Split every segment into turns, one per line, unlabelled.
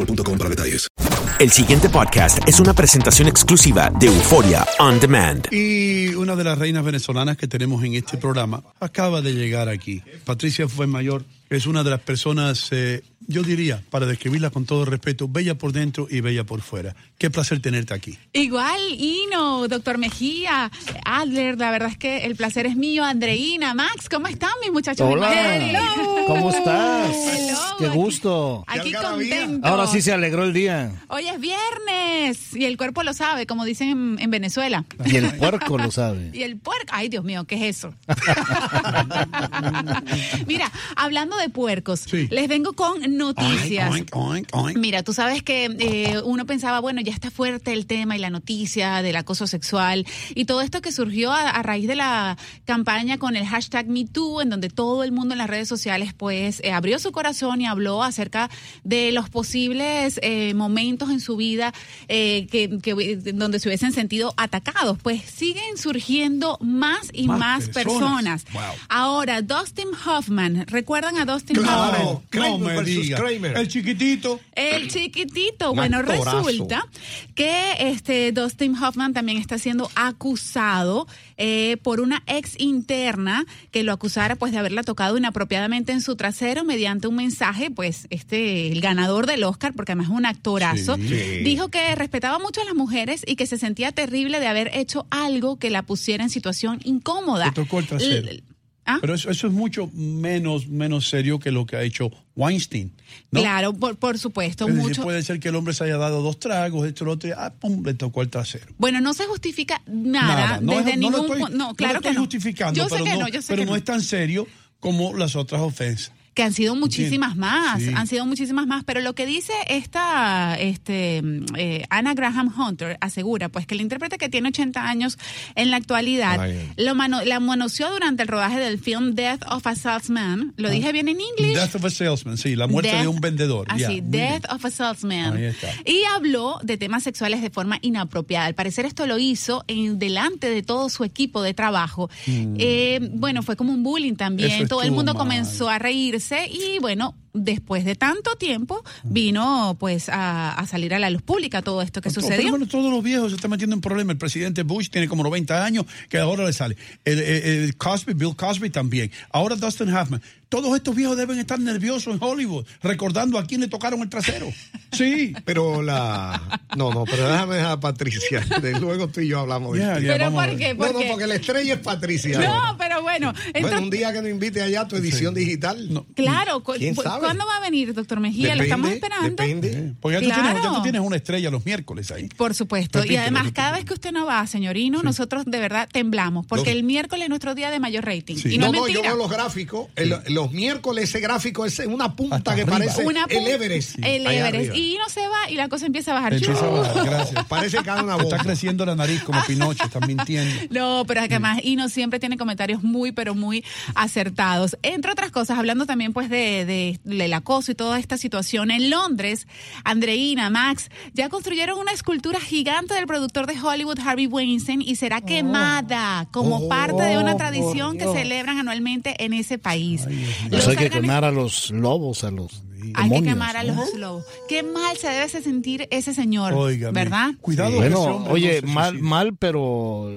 boostmobile.com para detalles.
El siguiente podcast es una presentación exclusiva de Euforia On Demand.
Y una de las reinas venezolanas que tenemos en este programa acaba de llegar aquí. Patricia Fuenmayor es una de las personas, eh, yo diría, para describirla con todo respeto, bella por dentro y bella por fuera. Qué placer tenerte aquí.
Igual, Ino, doctor Mejía, Adler, la verdad es que el placer es mío, Andreina, Max, ¿cómo están mis muchachos?
Hola.
Hello.
¿Cómo estás?
Hello.
Qué gusto.
Aquí contento.
Ahora sí se alegró el día.
Hoy es viernes y el cuerpo lo sabe, como dicen en, en Venezuela.
Y el puerco lo sabe.
Y el puerco, ay Dios mío, ¿qué es eso? Mira, hablando de puercos, les vengo con noticias.
Oink, oink, oink.
Mira, tú sabes que eh, uno pensaba, bueno, ya está fuerte el tema y la noticia del acoso sexual y todo esto que surgió a, a raíz de la campaña con el hashtag MeToo, en donde todo el mundo en las redes sociales pues eh, abrió su corazón y habló acerca de los posibles eh, momentos en su vida eh, que, que- donde se hubiesen sentido atacados. Pues siguen surgiendo más y más,
Más
personas.
personas. Wow.
Ahora, Dustin Hoffman, ¿recuerdan a Dustin Hoffman?
digas. El chiquitito.
El chiquitito.
Un
Bueno,
actorazo.
resulta que este Dustin Hoffman también está siendo acusado eh, por una ex interna que lo acusara pues de haberla tocado inapropiadamente en su trasero mediante un mensaje, pues este el ganador del Oscar, porque además es un actorazo,
Sí.
Dijo que respetaba mucho a las mujeres y que se sentía terrible de haber hecho algo que la pusiera en situación incómoda.
Le tocó el trasero.
L- ¿Ah?
Pero eso, eso es mucho menos, menos serio que lo que ha hecho Weinstein. ¿no?
Claro, por, por supuesto,
Es decir,
mucho.
puede ser que el hombre se haya dado dos tragos, esto, lo otro, y ah, pum, le tocó el trasero.
Bueno, no se justifica nada,
No,
desde
es- no lo
ningún
estoy,
no, claro
lo estoy
que no.
justificando,
Yo sé
pero,
que
no,
no, yo sé
pero
que
no. es tan serio como las otras ofensas.
Que han sido muchísimas más,
sí.
han sido muchísimas más, pero lo que dice esta este, mm, eh, Anna Graham Hunter asegura pues que el intérprete que tiene 80 años en la actualidad
Ay.
lo mano- la manoseó durante el rodaje del film Death of a Salesman, lo dije bien en inglés.
Death of a salesman, sí, la muerte
Death-
de un vendedor.
Así,
bien.
Death of a Salesman.
Ahí está.
Y habló de temas sexuales de forma inapropiada. Al parecer esto lo hizo en delante de todo su equipo de trabajo. Eh, bueno, fue como un bullying también.
Mm. Eso
todo el mundo
mal.
comenzó a y bueno, después de tanto tiempo vino pues a, a salir a la luz pública todo esto que
Pero
sucedió.
bueno, todos los viejos se están metiendo en problemas. El presidente Bush tiene como 90 años, que ahora le sale. El, el- el Cosby, Bill Cosby también. Ahora Dustin Hoffman. Todos estos viejos deben estar nerviosos en Hollywood, recordando a quién le tocaron el trasero. Sí.
Pero la, No, no, pero déjame dejar a Patricia. De luego tú y yo hablamos de
Ya,
esto.
ya,
¿Pero por qué?
No,
¿Por
no,
qué?
porque la estrella es Patricia.
No, pero bueno.
Bueno,
entonces-
un día que nos invite allá a tu edición digital.
Claro,
¿Quién
cu-
sabe?
¿cuándo va a venir, doctor Mejía? Lo estamos esperando.
Depende.
Porque ya, tú tienes, ya
Claro.
tú tienes una estrella los miércoles ahí.
Por supuesto. y además,
repítelo.
cada vez que usted no va, señorino, nosotros de verdad temblamos. Porque
Los-
el miércoles es nuestro día de mayor rating.
Sí.
Y no,
No, no, yo veo los gráficos. el- los miércoles ese gráfico es una punta
Hasta
que
arriba.
parece
Una
el
pu-
Everest.
El Everest. Y no se va y la cosa empieza a bajar.
Empieza a bajar, gracias.
Parece que una
está creciendo la nariz como Pinocho, estás mintiendo.
No, pero además Ino siempre tiene comentarios muy, pero muy acertados. Entre otras cosas, hablando también pues de, de- del acoso y toda esta situación. En Londres, Andreina, Max, ya construyeron una escultura gigante del productor de Hollywood, Harvey Weinstein, y será quemada como
Oh,
parte de una tradición que celebran anualmente en ese país.
Pues
Los
hay que quemar a los lobos, a los
Hay que quemar a
¿no?
los lobos. Qué mal se debe sentir ese señor,
Óigame,
¿verdad?
Cuidado,
Bueno,
hombre
oye,
no
mal, mal, pero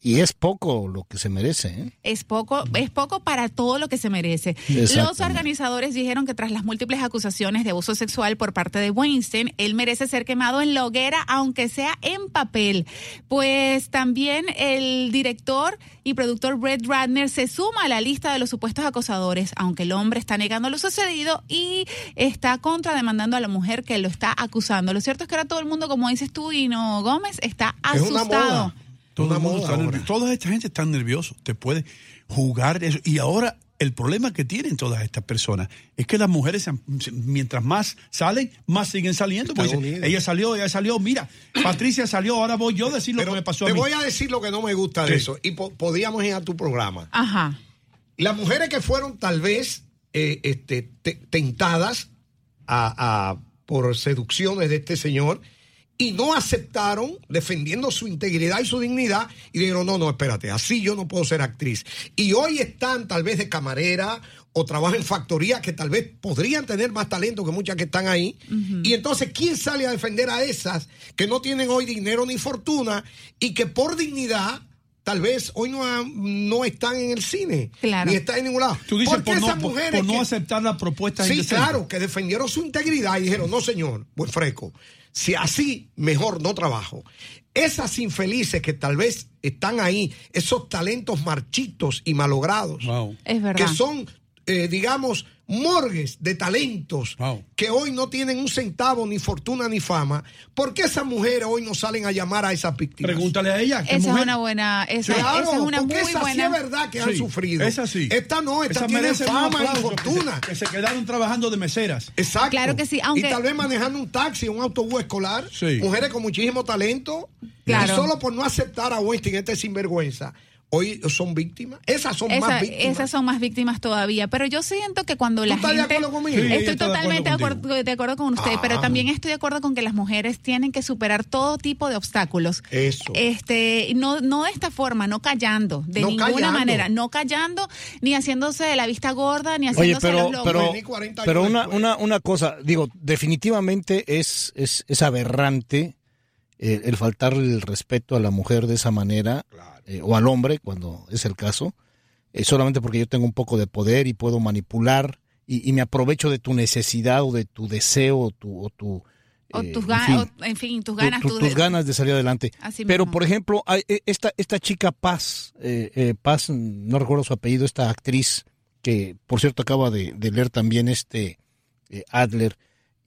y es poco lo que se merece. ¿eh?
es poco, es poco para todo lo que se merece. Los organizadores dijeron que tras las múltiples acusaciones de abuso sexual por parte de Weinstein, él merece ser quemado en la hoguera, aunque sea en papel. Pues también el director y productor Brett Ratner se suma a la lista de los supuestos acosadores, aunque el hombre está negando lo sucedido y está contrademandando a la mujer que lo está acusando. Lo cierto es que ahora todo el mundo, como dices tú, Hino Gómez, está
Es una
asustado.
moda.
Todo
Una
el mundo
moda
está
ahora.
nervioso. Toda esta gente está nervioso. Te puede jugar eso. Y ahora el problema que tienen todas estas personas es que las mujeres, mientras más salen, más siguen saliendo. Dicen,
Unidos.
ella salió, ella salió. Mira, Patricia salió, ahora voy yo a decir lo
Pero
que me pasó
te
a mí.
voy a decir lo que no me gusta de eso. Y po- podíamos ir a tu programa.
Ajá.
Las mujeres que fueron tal vez eh, este, te- tentadas a- a- por seducciones de este señor y no aceptaron defendiendo su integridad y su dignidad y dijeron, no, no, espérate, así yo no puedo ser actriz. Y hoy están tal vez de camarera o trabajan en factoría que tal vez podrían tener más talento que muchas que están ahí. Y entonces, ¿quién sale a defender a esas que no tienen hoy dinero ni fortuna y que por dignidad... Tal vez hoy no, ha- no están en el cine,
Claro.
ni están en ningún lado.
Tú dices
¿Por
no,
esas
por-
mujeres
por no
que-
aceptar la propuesta
Sí,
indecente.
claro, que defendieron su integridad y dijeron, no señor, buen fresco, si así, mejor no trabajo. Esas infelices que tal vez están ahí, esos talentos marchitos y malogrados,
Wow.
Es verdad.
que son, eh, digamos, morgues de talentos
Wow.
que hoy no tienen un centavo, ni fortuna, ni fama, ¿por qué esas mujeres hoy no salen a llamar a esas víctimas?
Pregúntale a ella. ¿qué
Esa
mujer?
es una buena, esa,
Claro,
esa es una
porque
muy
esa
buena.
sí es verdad que han sufrido.
Esa sí.
Esta no, esta
Esa
tiene fama y
aplauso, que se-
fortuna.
Que se, quedaron trabajando de meseras.
Exacto.
Claro que sí, aunque-
Y tal vez manejando un taxi, un autobús escolar.
Sí.
Mujeres con muchísimo talento.
Claro.
Y solo por no aceptar a Weinstein, este sinvergüenza, hoy son víctimas. Esas son
Esa-
más víctimas.
esas son más víctimas todavía, pero yo siento que cuando la
estás de
gente
acuerdo conmigo?
Sí, ella
estoy
está de
totalmente de
acuerdo
acuerdo, de acuerdo con usted,
Ah.
pero también estoy de acuerdo con que las mujeres tienen que superar todo tipo de obstáculos.
Eso.
Este, no no de esta forma, no callando, de
No
ninguna
callando.
manera, no callando ni haciéndose de la vista gorda ni
Oye,
haciéndose
pero,
los locos.
pero,
Vení 40 años
pero una,
después.
una, una cosa, digo, definitivamente es, es, es aberrante eh, el faltar el respeto a la mujer de esa manera, eh, o al hombre, cuando es el caso, eh, solamente porque yo tengo un poco de poder y puedo manipular y, y me aprovecho de tu necesidad o de tu deseo o tu... O tu
o
eh,
tus
en
ganas,
fin,
en fin, tus
tu-
ganas,
tu-
tu
tus
de-
ganas de salir adelante.
Así
Pero,
mismo.
por ejemplo, esta, esta chica Paz, Paz, no recuerdo su apellido, esta actriz, que por cierto acaba de, de leer también este Adler,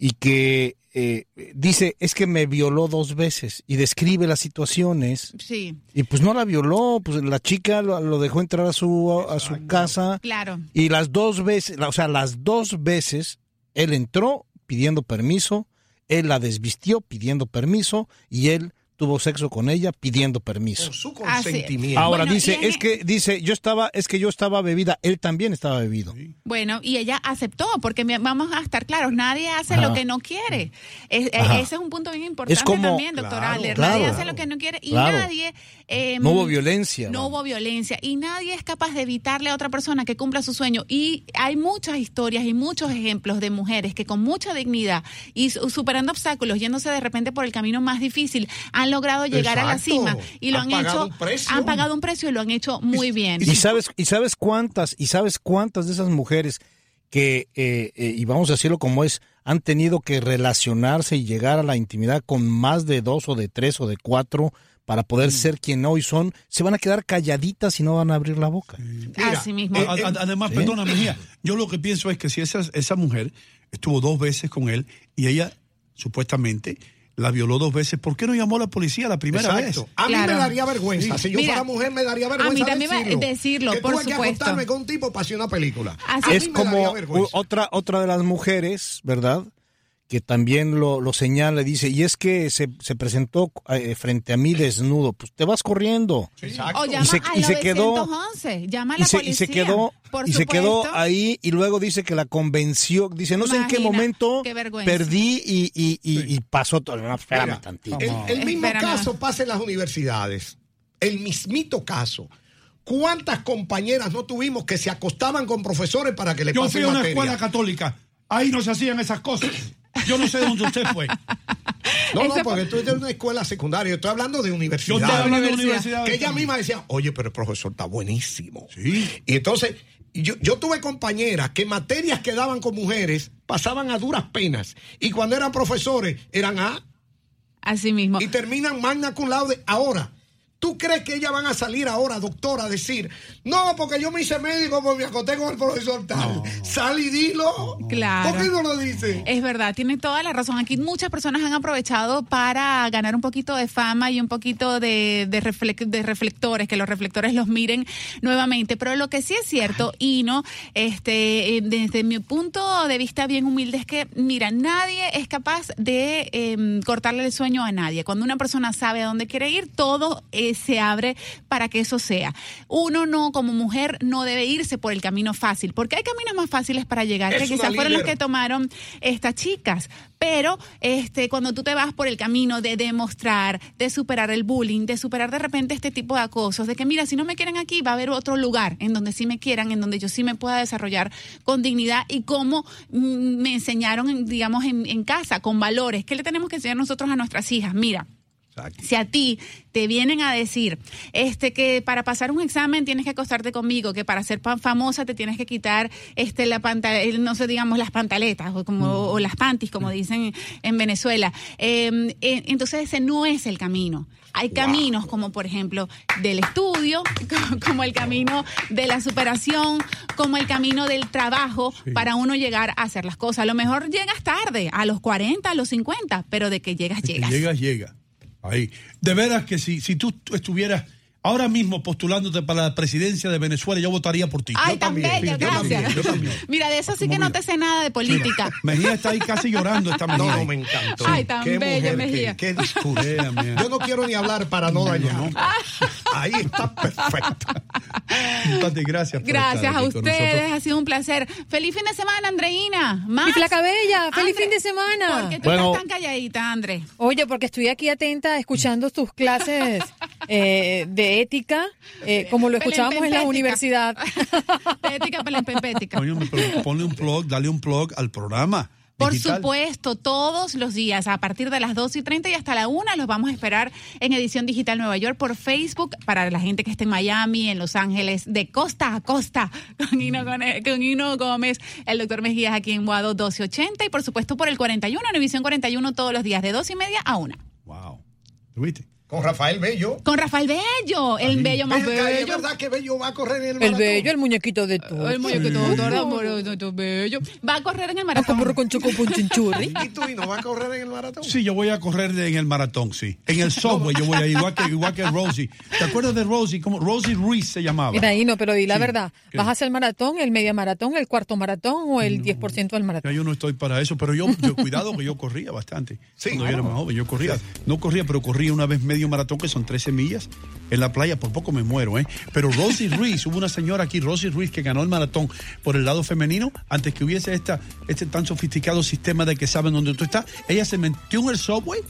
y que eh, dice, es que me violó dos veces, y describe las situaciones,
Sí,
y pues no la violó, pues la chica lo, lo dejó entrar a su, a su casa,
claro.
y las dos veces, o sea, las dos veces, él entró pidiendo permiso, él la desvistió pidiendo permiso y él tuvo sexo con ella pidiendo permiso.
Con su
Ah, sí.
consentimiento.
Ahora
Bueno,
dice, es que dice, yo estaba, es que yo estaba bebida, él también estaba bebido.
Bueno, y ella aceptó, porque vamos a estar claros, nadie hace
Ajá.
lo que no quiere. Es-
Ajá.
ese es un punto bien importante
Es como-
también, doctor
Claro,
Adler.
claro.
nadie hace lo que no quiere y
Claro.
nadie... eh,
No hubo violencia.
No hubo violencia y nadie es capaz de evitarle a otra persona que cumpla su sueño. Y hay muchas historias y muchos ejemplos de mujeres que con mucha dignidad y su- superando obstáculos, yéndose de repente por el camino más difícil, han logrado llegar a la cima y lo
Han
han,
pagado
hecho,
un precio.
han pagado un precio y lo han hecho muy bien.
Y sabes, y sabes cuántas, y sabes cuántas de esas mujeres que, eh, eh, y vamos a decirlo como es, han tenido que relacionarse y llegar a la intimidad con más de dos o de tres o de cuatro para poder ser quien hoy son, se van a quedar calladitas y no van a abrir la boca.
Así mismo.
A- además,
Sí.
perdona, Mejía, yo lo que pienso es que si esa, esa mujer estuvo dos veces con él y ella supuestamente la violó dos veces, ¿por qué no llamó a la policía la primera
Exacto.
vez?
A mí
Claro.
me daría vergüenza.
Sí.
Si yo
Mira,
fuera mujer, me daría vergüenza.
a mí también me-
decirlo.
decirlo,
que
por
tuve que
supuesto.
acostarme con un tipo para hacer una película.
Así
A
es como otra otra de las mujeres, ¿verdad? Que también lo, lo señala, dice, y es que se, se presentó eh, frente a mí desnudo, pues te vas corriendo.
O
Y se-
al
y se quedó-
911, llama a
Y se, y
policía.
se quedó
por
y se quedó ahí y luego dice que la convenció, dice, no sé en qué momento
qué
perdí y, y, y, y pasó todo. No, espérame
Mira,
tantito.
El, el mismo
Espérame.
caso pasa en las universidades. El mismito caso. ¿Cuántas compañeras no tuvimos que se acostaban con profesores para que le
Yo
pasen
fui a una
materia?
escuela católica, ahí no se hacían esas cosas. Yo no sé dónde usted fue.
No, no, porque tú eres de una escuela secundaria. Estoy hablando de universidad.
Yo estoy hablando de
universidad.
Que ella misma decía, oye, pero el profesor está buenísimo.
Sí.
Y entonces, yo, yo tuve compañeras que materias que daban con mujeres pasaban a duras penas. Y cuando eran profesores, eran A
Así mismo.
y terminan magna cum laude. Ahora, ¿tú crees que ellas van a salir ahora, doctora, a decir, no, porque yo me hice médico porque me acosté con el profesor tal? Sal y dilo.
Claro.
¿Por qué no lo dice?
Es verdad, tiene toda la razón. Aquí muchas personas han aprovechado para ganar un poquito de fama y un poquito de, de, de reflectores, que los reflectores los miren nuevamente. Pero lo que sí es cierto, y no, este, eh, desde mi punto de vista bien humilde, es que, mira, nadie es capaz de em, cortarle el sueño a nadie. Cuando una persona sabe a dónde quiere ir, todo eh, se abre para que eso sea. Uno no, como mujer, no debe irse por el camino fácil, porque hay caminos más fáciles para llegar,
Es
que quizás fueron los que tomaron estas chicas. Pero este, cuando tú te vas por el camino de demostrar, de superar el bullying, de superar de repente este tipo de acosos, de que mira, si no me quieren aquí, va a haber otro lugar en donde sí me quieran, en donde yo sí me pueda desarrollar con dignidad y como mm, me enseñaron, en, digamos, en, en casa, con valores. ¿Qué le tenemos que enseñar nosotros a nuestras hijas? Mira. Si a ti te vienen a decir este que para pasar un examen tienes que acostarte conmigo, que para ser pan famosa te tienes que quitar este la panta, el- no sé, digamos las pantaletas o como o las panties como dicen en Venezuela. Eh, eh, entonces ese no es el camino. Hay caminos como por ejemplo del estudio, co- como el camino de la superación, como el camino del trabajo para uno llegar a hacer las cosas. A lo mejor llegas tarde, a los 40, a los 50, pero de que llegas,
que
llegas.
llegas, llega. Ahí. De veras que si, si tú estuvieras ahora mismo postulándote para la presidencia de Venezuela, yo votaría por ti.
Ay,
Yo
tan
también,
bella,
yo también,
gracias.
yo también.
Mira, de eso sí que no te sé nada de política.
Mejía está ahí casi llorando esta
No,
mañana.
no, me encantó.
Ay, tan
Qué
bella,
mujer,
Mejía.
Qué, qué discurso. Yo no quiero ni hablar para no dañar. Ahí está perfecto.
Pati, gracias. por
Gracias
estar
a
aquí
ustedes, ha sido un placer. Feliz fin de semana, Andreina. Más.
Mi flaca bella, feliz fin de semana.
¿Por qué tú
Bueno.
estás tan calladita, André?
Oye, porque estoy aquí atenta escuchando tus clases eh, de ética, eh, como lo escuchábamos en la
Pelempempética.
universidad.
Pética, pelempempética.
Coño, pero ponle un plug, dale un plug al programa.
Por
digital.
supuesto, todos los días, a partir de las 2 y 30 y hasta la 1, los vamos a esperar en Edición Digital Nueva York por Facebook, para la gente que esté en Miami, en Los Ángeles, de costa a costa, con Hino, con Hino Gómez, el doctor Mejías aquí en Guado 1280 y por supuesto por el 41, en Edición 41 todos los días, de 2 y media a 1.
Wow. ¿Tú viste?
Con Rafael Bello.
Con Rafael Bello, el bello más
acá, ¿Es
bello.
verdad que Bello va a correr en el
El
maratón?
bello, el muñequito de todo.
El muñequito todo amoroso, bello. Va a correr en el maratón.
Como con choco chinchurri.
¿Y tú y no va a correr en el maratón?
Sí, yo voy a correr en el maratón, sí. En el subway yo voy a ir, igual que, igual que Rosie. ¿Te acuerdas de Rosie? Como Rosie Ruiz se llamaba.
Mira, ahí no, pero di la
Sí.
verdad.
¿Qué?
¿Vas a hacer el maratón, el media maratón, el cuarto maratón o el 10% del maratón?
Ya yo no estoy para eso, pero yo, yo cuidado que yo corría bastante.
Sí,
cuando yo era más joven, yo corría. No corría, pero corría una vez medio maratón, que son 13 millas, en la playa. Por poco me muero, ¿eh? Pero Rosie Ruiz, hubo una señora aquí, Rosie Ruiz, que ganó el maratón por el lado femenino, antes que hubiese esta, este tan sofisticado sistema de que saben dónde tú estás. Ella se metió en el subway,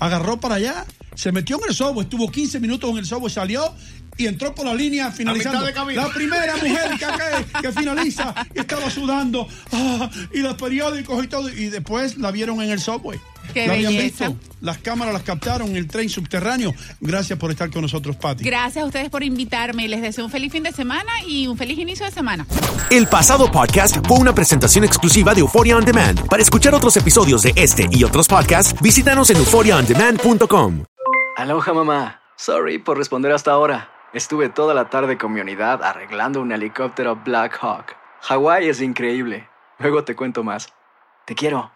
agarró para allá, se metió en el subway, estuvo 15 minutos en el subway, salió y entró por la línea finalizando. La primera mujer que, que, finaliza y estaba sudando. ah, y los periódicos y todo. Y después la vieron en el subway.
Qué
la habían visto. Las cámaras las captaron en el tren subterráneo. Gracias por estar con nosotros, Pati.
Gracias a ustedes por invitarme. Les deseo un feliz fin de semana y un feliz inicio de semana.
El pasado podcast fue una presentación exclusiva de Euphoria On Demand. Para escuchar otros episodios de este y otros podcasts, visítanos en euphoriaondemand.com.
Aloha mamá. Sorry por responder hasta ahora. Estuve toda la tarde con mi unidad arreglando un helicóptero Black Hawk. Hawái es increíble. Luego te cuento más. Te quiero.